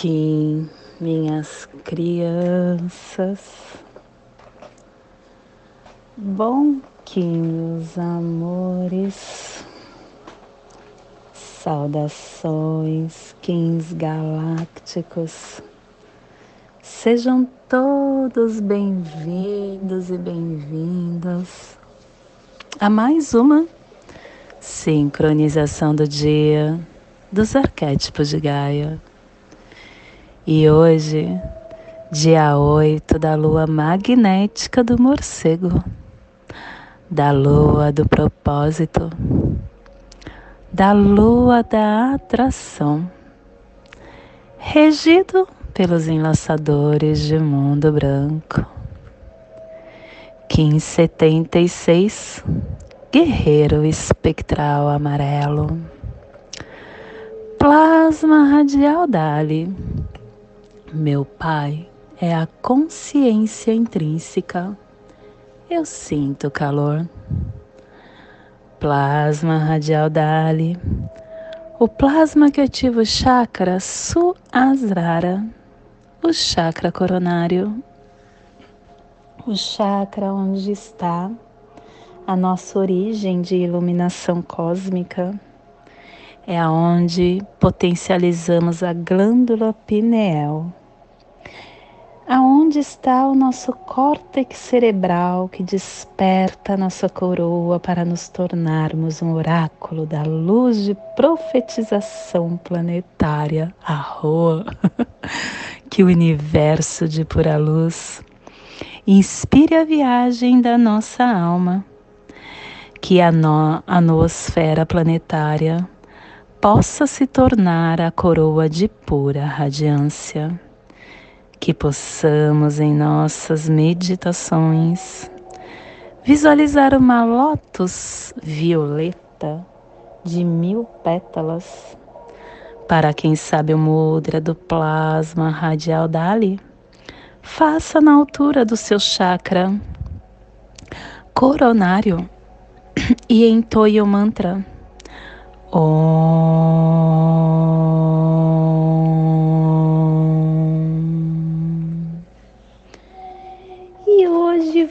Que minhas crianças, bom meus amores, saudações, kings galácticos, sejam todos bem-vindos e bem-vindas a mais uma sincronização do dia dos arquétipos de Gaia. E hoje, dia 8 da lua magnética do morcego, da lua do propósito, da lua da atração, regido pelos enlaçadores de mundo branco. 1576 Guerreiro espectral amarelo Plasma radial Dali. Meu pai é a consciência intrínseca. Eu sinto calor. Plasma radial Dali. O plasma que ativa o chakra Suasrara, o chakra coronário, o chakra onde está a nossa origem de iluminação cósmica é aonde potencializamos a glândula pineal. Aonde está o nosso córtex cerebral que desperta nossa coroa para nos tornarmos um oráculo da luz de profetização planetária, a Roa, que o universo de pura luz inspire a viagem da nossa alma, que a, no, a noosfera planetária possa se tornar a coroa de pura radiância, que possamos em nossas meditações visualizar uma lótus violeta de mil pétalas. Para quem sabe o mudra do plasma radial Dali, faça na altura do seu chakra coronário e entoie o mantra e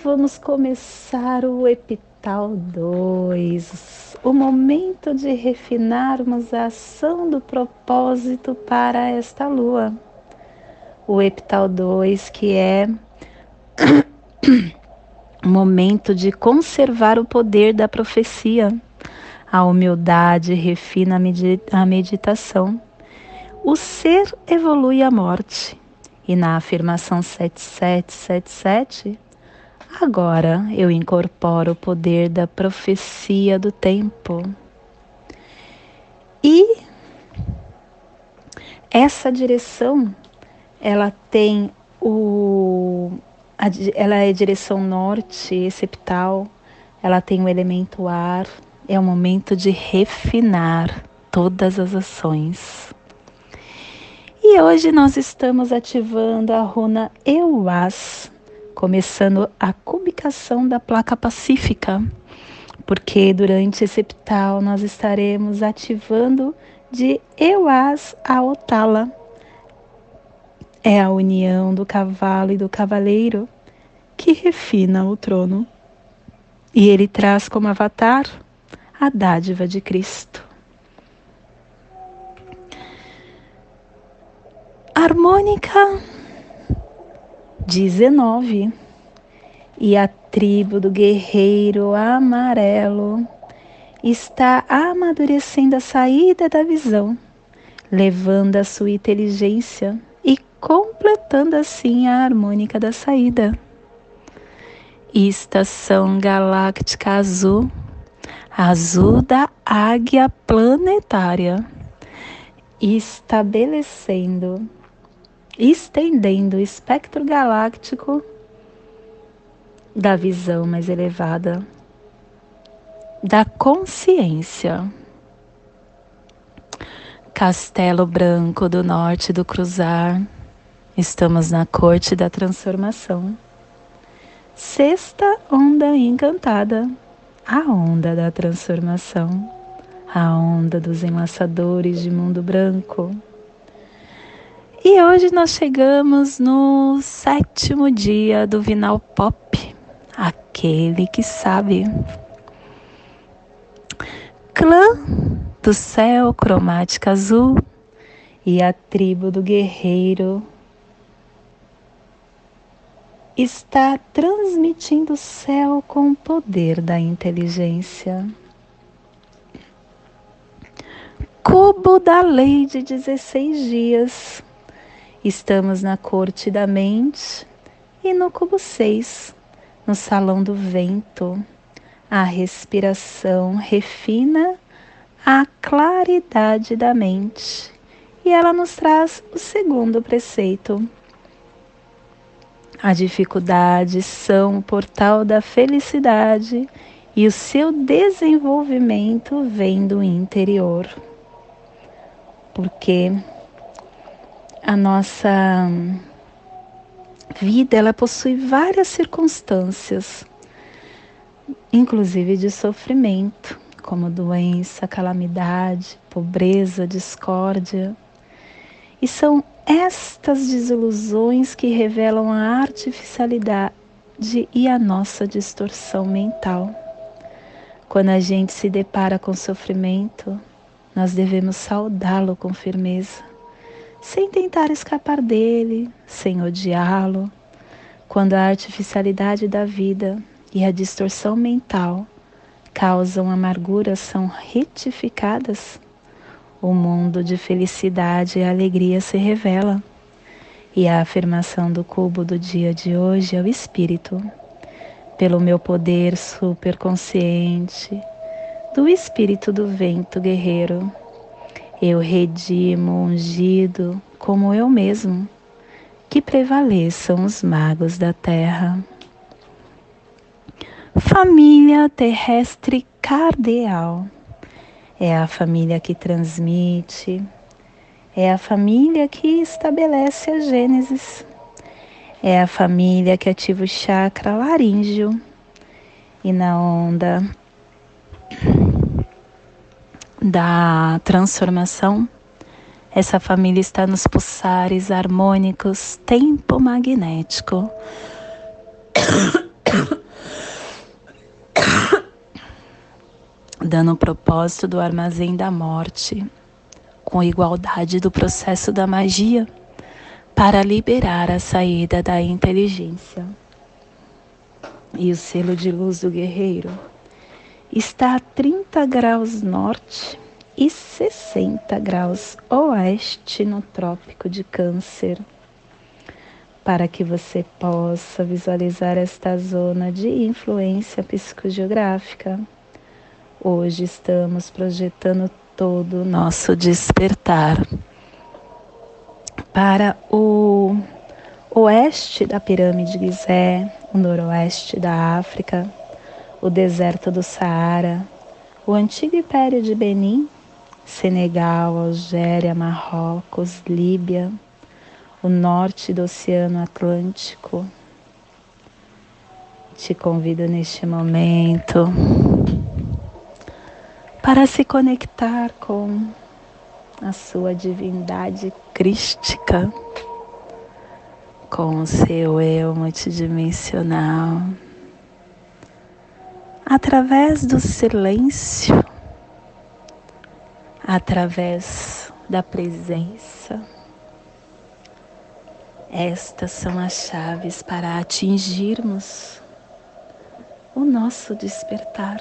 vamos começar o Epital 2, o momento de refinarmos a ação do propósito para esta lua. O Epital 2, que é o momento de conservar o poder da profecia a humildade refina a meditação. O ser evolui a morte. E na afirmação 7777, agora eu incorporo o poder da profecia do tempo. E essa direção, ela tem o ela é direção norte, septal, ela tem o elemento ar, é o momento de refinar todas as ações. E hoje nós estamos ativando a runa Euas, começando a cubicação da placa pacífica, porque durante esse epital nós estaremos ativando de Euas a Otala. É a união do cavalo e do cavaleiro que refina o trono. E ele traz como avatar a dádiva de Cristo. Harmônica 19 e a tribo do guerreiro amarelo está amadurecendo a saída da visão, levando a sua inteligência e completando assim a harmônica da saída. Estação galáctica azul. Azul da águia planetária, estabelecendo, estendendo o espectro galáctico da visão mais elevada, da consciência. Castelo Branco do Norte do Cruzar, estamos na corte da transformação. Sexta onda encantada a onda da transformação, a onda dos enlaçadores de mundo branco. E hoje nós chegamos no sétimo dia do Vinal Pop, aquele que sabe. Clã do céu cromática azul e a tribo do guerreiro está transmitindo o céu com o poder da inteligência. Cubo da lei de 16 dias. Estamos na corte da mente e no cubo 6, no salão do vento. A respiração refina a claridade da mente e ela nos traz o segundo preceito a dificuldade são o portal da felicidade e o seu desenvolvimento vem do interior. Porque a nossa vida ela possui várias circunstâncias, inclusive de sofrimento, como doença, calamidade, pobreza, discórdia. E são estas desilusões que revelam a artificialidade e a nossa distorção mental. Quando a gente se depara com sofrimento, nós devemos saudá-lo com firmeza, sem tentar escapar dele, sem odiá-lo. Quando a artificialidade da vida e a distorção mental causam amargura são retificadas, o mundo de felicidade e alegria se revela. E a afirmação do cubo do dia de hoje é o espírito. Pelo meu poder superconsciente, do espírito do vento guerreiro, eu redimo ungido como eu mesmo, que prevaleçam os magos da terra. Família terrestre cardeal é a família que transmite, é a família que estabelece a Gênesis, é a família que ativa o chakra laríngeo e na onda da transformação, essa família está nos pulsares harmônicos tempo magnético. dando o propósito do armazém da morte, com igualdade do processo da magia, para liberar a saída da inteligência. E o selo de luz do guerreiro está a 30 graus norte e 60 graus oeste no Trópico de Câncer. Para que você possa visualizar esta zona de influência psicogeográfica Hoje estamos projetando todo o nosso despertar para o oeste da pirâmide Gizé, o noroeste da África, o deserto do Saara, o antigo império de Benin, Senegal, Algéria, Marrocos, Líbia, o norte do Oceano Atlântico. Te convido neste momento para se conectar com a sua divindade crística, com o seu eu multidimensional, através do silêncio, através da presença. Estas são as chaves para atingirmos o nosso despertar.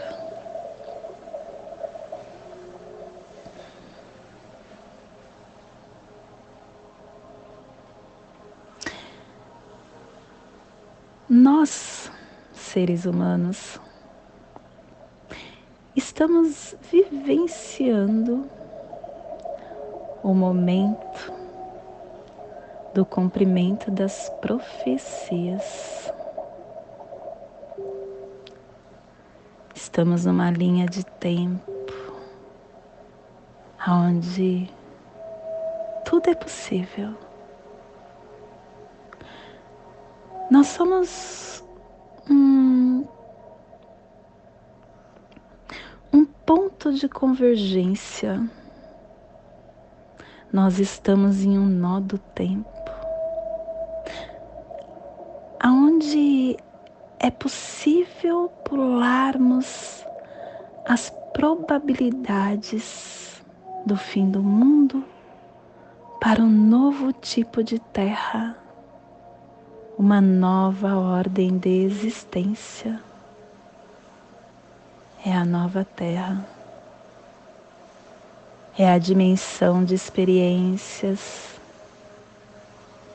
Nós, seres humanos, estamos vivenciando o momento do cumprimento das profecias. Estamos numa linha de tempo onde tudo é possível. Nós somos um, um ponto de convergência nós estamos em um nó do tempo, aonde é possível pularmos as probabilidades do fim do mundo para um novo tipo de terra, uma nova ordem de existência. É a nova terra. É a dimensão de experiências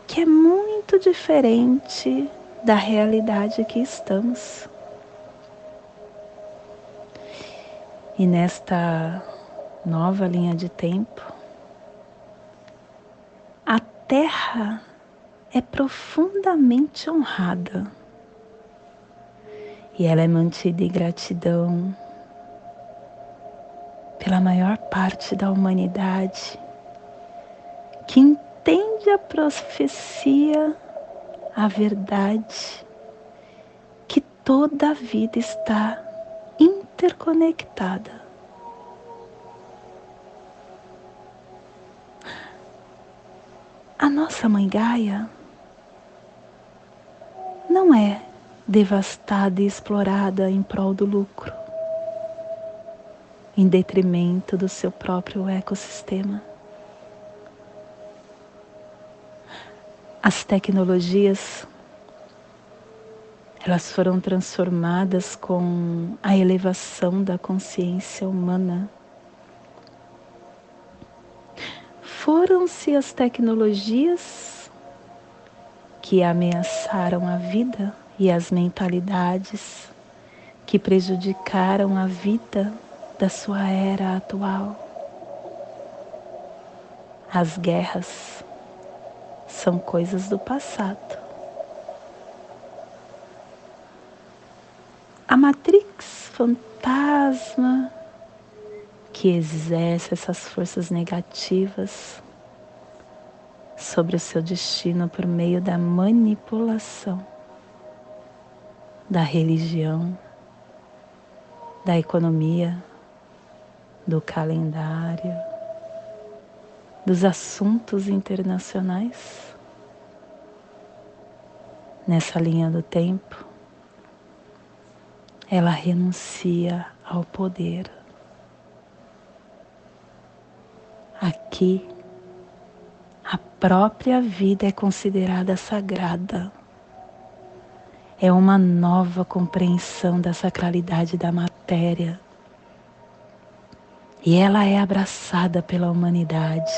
que é muito diferente da realidade que estamos. E nesta nova linha de tempo, a Terra é profundamente honrada e ela é mantida em gratidão pela maior parte da humanidade que entende a profecia, a verdade, que toda a vida está interconectada. A nossa mãe Gaia não é devastada e explorada em prol do lucro, em detrimento do seu próprio ecossistema. As tecnologias elas foram transformadas com a elevação da consciência humana. Foram-se as tecnologias que ameaçaram a vida e as mentalidades que prejudicaram a vida da sua era atual. As guerras são coisas do passado. a Matrix fantasma que exerce essas forças negativas sobre o seu destino por meio da manipulação da religião, da economia, do calendário, dos assuntos internacionais. Nessa linha do tempo, ela renuncia ao poder. Aqui, a própria vida é considerada sagrada. É uma nova compreensão da sacralidade da matéria. E ela é abraçada pela humanidade.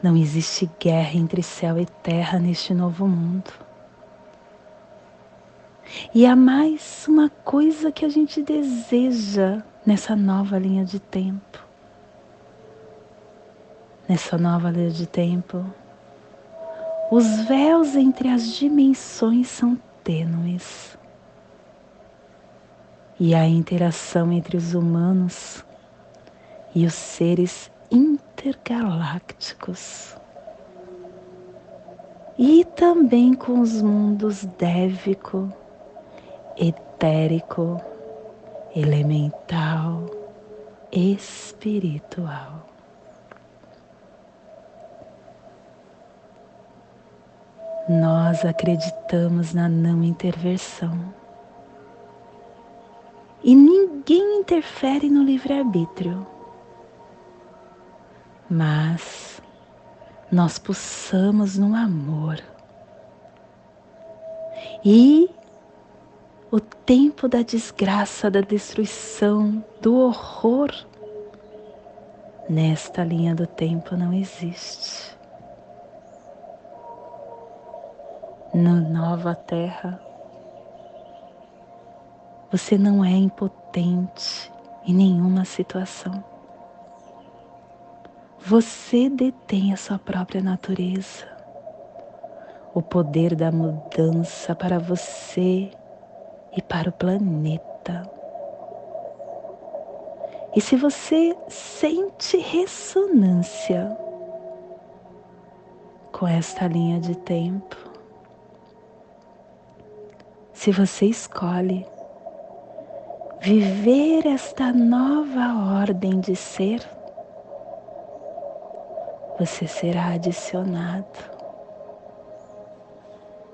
Não existe guerra entre céu e terra neste novo mundo. E há mais uma coisa que a gente deseja nessa nova linha de tempo. Nessa nova linha de tempo, os véus entre as dimensões são tênues. E a interação entre os humanos e os seres intergalácticos. E também com os mundos dévico etérico, elemental, espiritual. Nós acreditamos na não intervenção. E ninguém interfere no livre-arbítrio. Mas nós pulsamos no amor. E o tempo da desgraça, da destruição, do horror, nesta linha do tempo não existe. Na nova terra, você não é impotente em nenhuma situação. Você detém a sua própria natureza, o poder da mudança para você e para o planeta. E se você sente ressonância com esta linha de tempo, se você escolhe viver esta nova ordem de ser, você será adicionado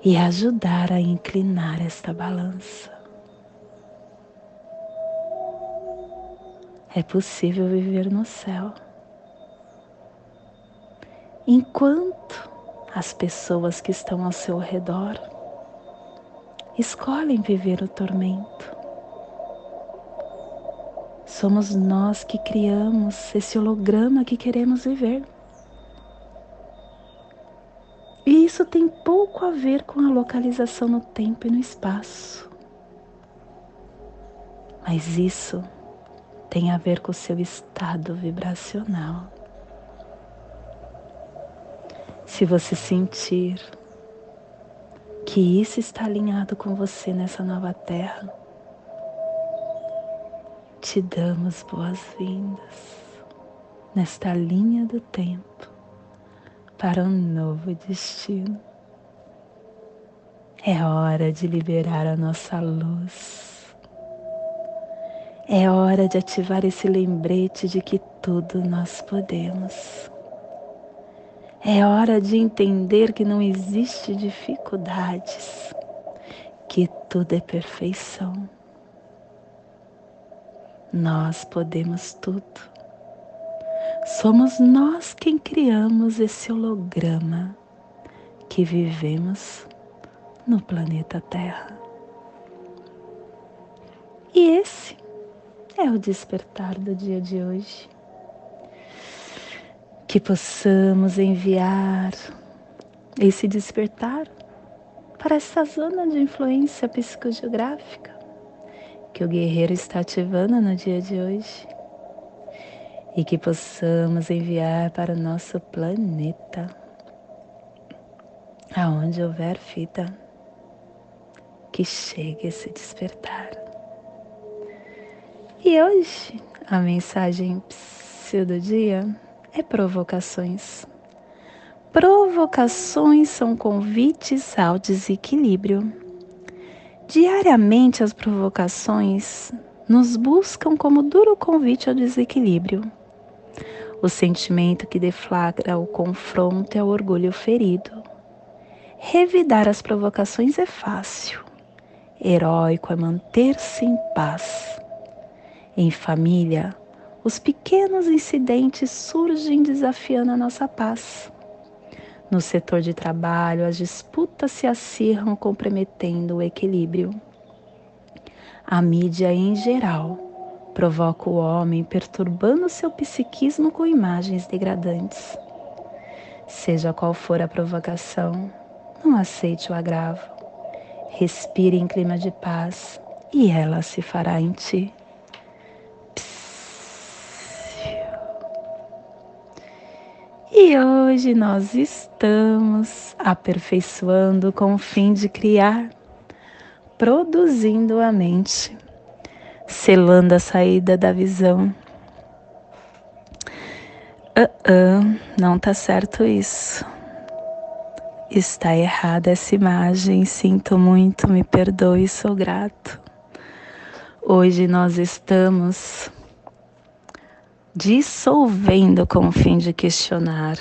e ajudar a inclinar esta balança. É possível viver no céu. Enquanto as pessoas que estão ao seu redor escolhem viver o tormento, somos nós que criamos esse holograma que queremos viver. E isso tem pouco a ver com a localização no tempo e no espaço. Mas isso tem a ver com o seu estado vibracional. Se você sentir que isso está alinhado com você nessa nova terra, te damos boas-vindas nesta linha do tempo para um novo destino. É hora de liberar a nossa luz. É hora de ativar esse lembrete de que tudo nós podemos. É hora de entender que não existe dificuldades, que tudo é perfeição. Nós podemos tudo. Somos nós quem criamos esse holograma que vivemos no planeta Terra. E esse é o despertar do dia de hoje. Que possamos enviar esse despertar para essa zona de influência psicogeográfica que o guerreiro está ativando no dia de hoje e que possamos enviar para o nosso planeta, aonde houver vida, que chegue esse despertar. E hoje a mensagem do dia é provocações. Provocações são convites ao desequilíbrio. Diariamente as provocações nos buscam como duro convite ao desequilíbrio. O sentimento que deflagra o confronto é o orgulho ferido. Revidar as provocações é fácil. Heróico é manter-se em paz. Em família, os pequenos incidentes surgem desafiando a nossa paz. No setor de trabalho, as disputas se acirram comprometendo o equilíbrio. A mídia em geral provoca o homem perturbando seu psiquismo com imagens degradantes. Seja qual for a provocação, não aceite o agravo. Respire em clima de paz e ela se fará em ti. E hoje nós estamos aperfeiçoando com o fim de criar, produzindo a mente selando a saída da visão. Uh -uh, não tá certo isso. Está errada essa imagem, sinto muito, me perdoe, sou grato. Hoje nós estamos dissolvendo com o fim de questionar,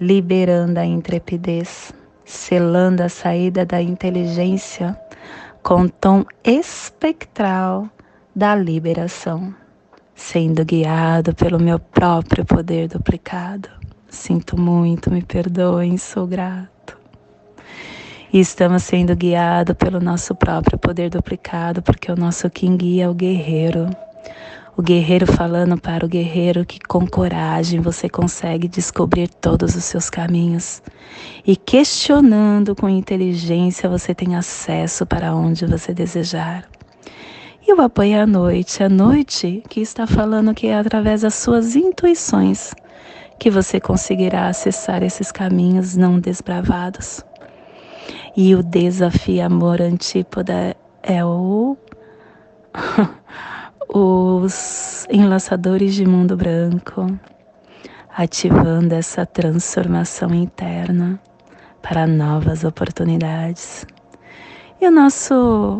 liberando a intrepidez, selando a saída da inteligência com tom espectral da liberação, sendo guiado pelo meu próprio poder duplicado. Sinto muito, me perdoem, sou grato. E estamos sendo guiados pelo nosso próprio poder duplicado, porque o nosso King guia é o guerreiro. O guerreiro falando para o guerreiro que com coragem você consegue descobrir todos os seus caminhos. E questionando com inteligência você tem acesso para onde você desejar. E o apoio à noite, a noite que está falando que é através das suas intuições que você conseguirá acessar esses caminhos não desbravados. E o desafio amor antípoda é o os enlaçadores de mundo branco, ativando essa transformação interna para novas oportunidades. E o nosso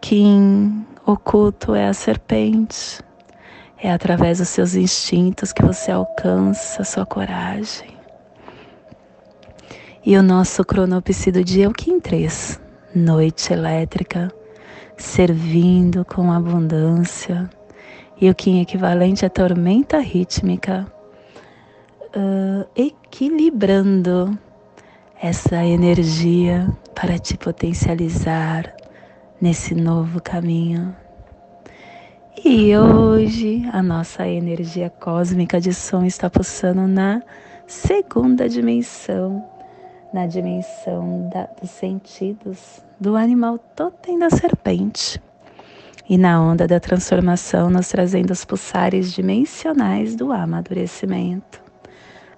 Kim oculto é a serpente, É através dos seus instintos que você alcança a sua coragem. E o nosso cronopse do dia é o Kim 3, noite elétrica, servindo com abundância. E o Kim equivalente à tormenta rítmica, uh, equilibrando essa energia para te potencializar nesse novo caminho. E hoje a nossa energia cósmica de som está pulsando na segunda dimensão, na dimensão da, dos sentidos do animal totem da serpente. E na onda da transformação, nos trazendo os pulsares dimensionais do amadurecimento,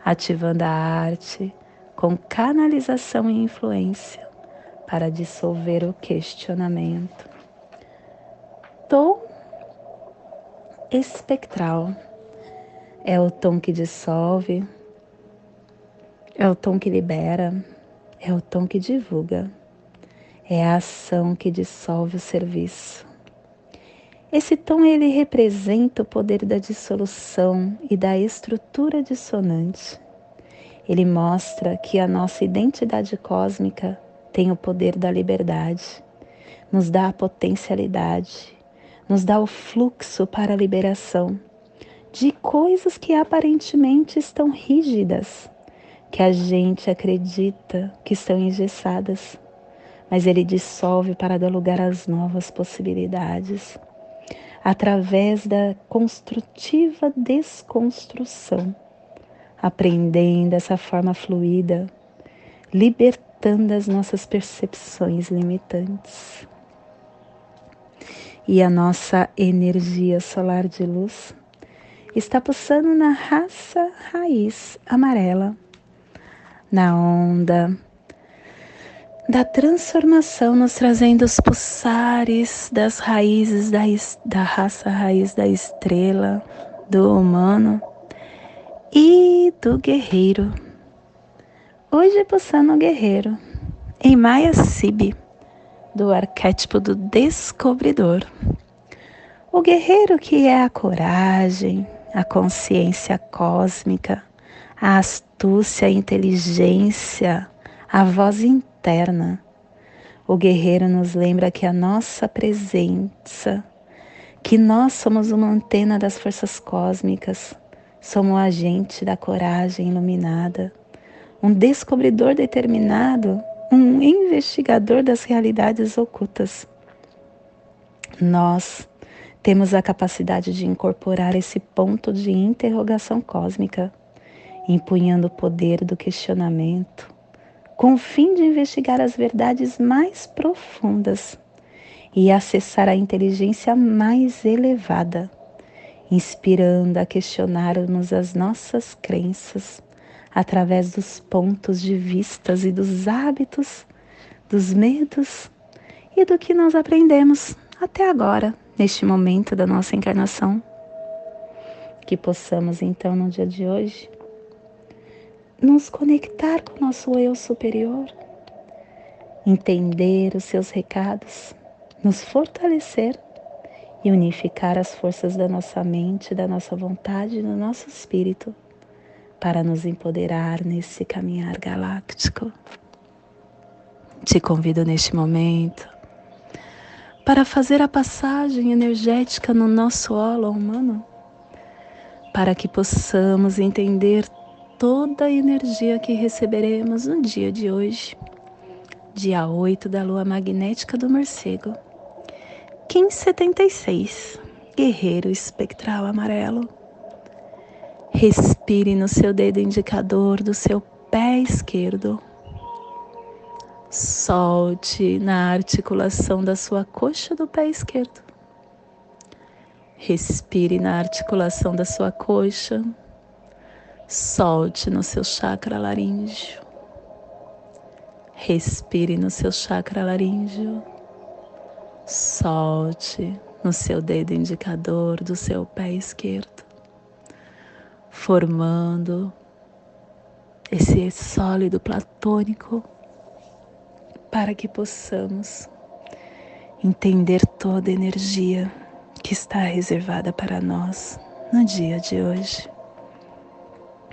ativando a arte com canalização e influência para dissolver o questionamento. Tom espectral é o tom que dissolve, é o tom que libera, é o tom que divulga, é a ação que dissolve o serviço. Esse tom ele representa o poder da dissolução e da estrutura dissonante. Ele mostra que a nossa identidade cósmica tem o poder da liberdade, nos dá a potencialidade, nos dá o fluxo para a liberação de coisas que aparentemente estão rígidas, que a gente acredita que estão engessadas, mas ele dissolve para dar lugar às novas possibilidades, através da construtiva desconstrução, aprendendo essa forma fluida, libertando as nossas percepções limitantes. E a nossa energia solar de luz está pulsando na raça raiz amarela na onda da transformação, nos trazendo os pulsares das raízes da, da raça raiz da estrela, do humano e do guerreiro. Hoje pulsando o guerreiro, em Maya Sibi, do arquétipo do descobridor. O guerreiro que é a coragem, a consciência cósmica, a astúcia, a inteligência, a voz interna. O guerreiro nos lembra que a nossa presença, que nós somos uma antena das forças cósmicas, somos o agente da coragem iluminada, um descobridor determinado, um investigador das realidades ocultas. Nós temos a capacidade de incorporar esse ponto de interrogação cósmica empunhando o poder do questionamento, com o fim de investigar as verdades mais profundas e acessar a inteligência mais elevada, inspirando a questionarmos as nossas crenças através dos pontos de vistas e dos hábitos, dos medos e do que nós aprendemos até agora, neste momento da nossa encarnação. Que possamos então no dia de hoje nos conectar com o nosso eu superior, entender os seus recados, nos fortalecer e unificar as forças da nossa mente, da nossa vontade e do nosso espírito para nos empoderar nesse caminhar galáctico. Te convido neste momento para fazer a passagem energética no nosso holo humano, para que possamos entender toda a energia que receberemos no dia de hoje, dia 8 da lua magnética do morcego, 1576, guerreiro espectral amarelo. Respire no seu dedo indicador do seu pé esquerdo. Solte na articulação da sua coxa do pé esquerdo. Respire na articulação da sua coxa, Solte no seu chakra laríngeo. Respire no seu chakra laríngeo. Solte no seu dedo indicador do seu pé esquerdo, formando esse sólido platônico para que possamos entender toda a energia que está reservada para nós no dia de hoje.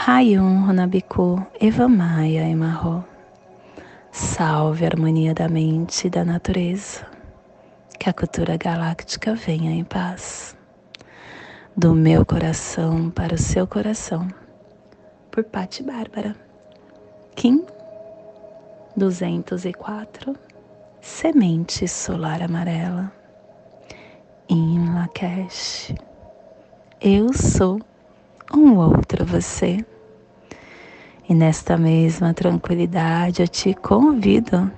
Rayon Runabiku Evamaya Emarro. Salve a harmonia da mente e da natureza. Que a cultura galáctica venha em paz. Do meu coração para o seu coração. Por Pati Bárbara. Kim 204 semente solar amarela. Em Lakesh, eu sou um outro você. E nesta mesma tranquilidade eu te convido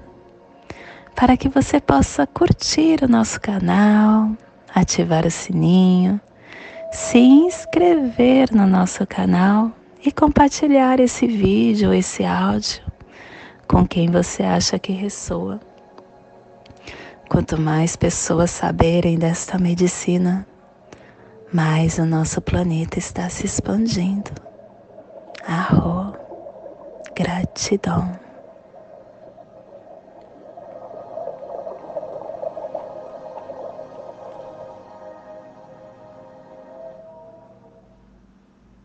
para que você possa curtir o nosso canal, ativar o sininho, se inscrever no nosso canal e compartilhar esse vídeo, esse áudio com quem você acha que ressoa. Quanto mais pessoas saberem desta medicina, mais o nosso planeta está se expandindo. Arro, gratidão.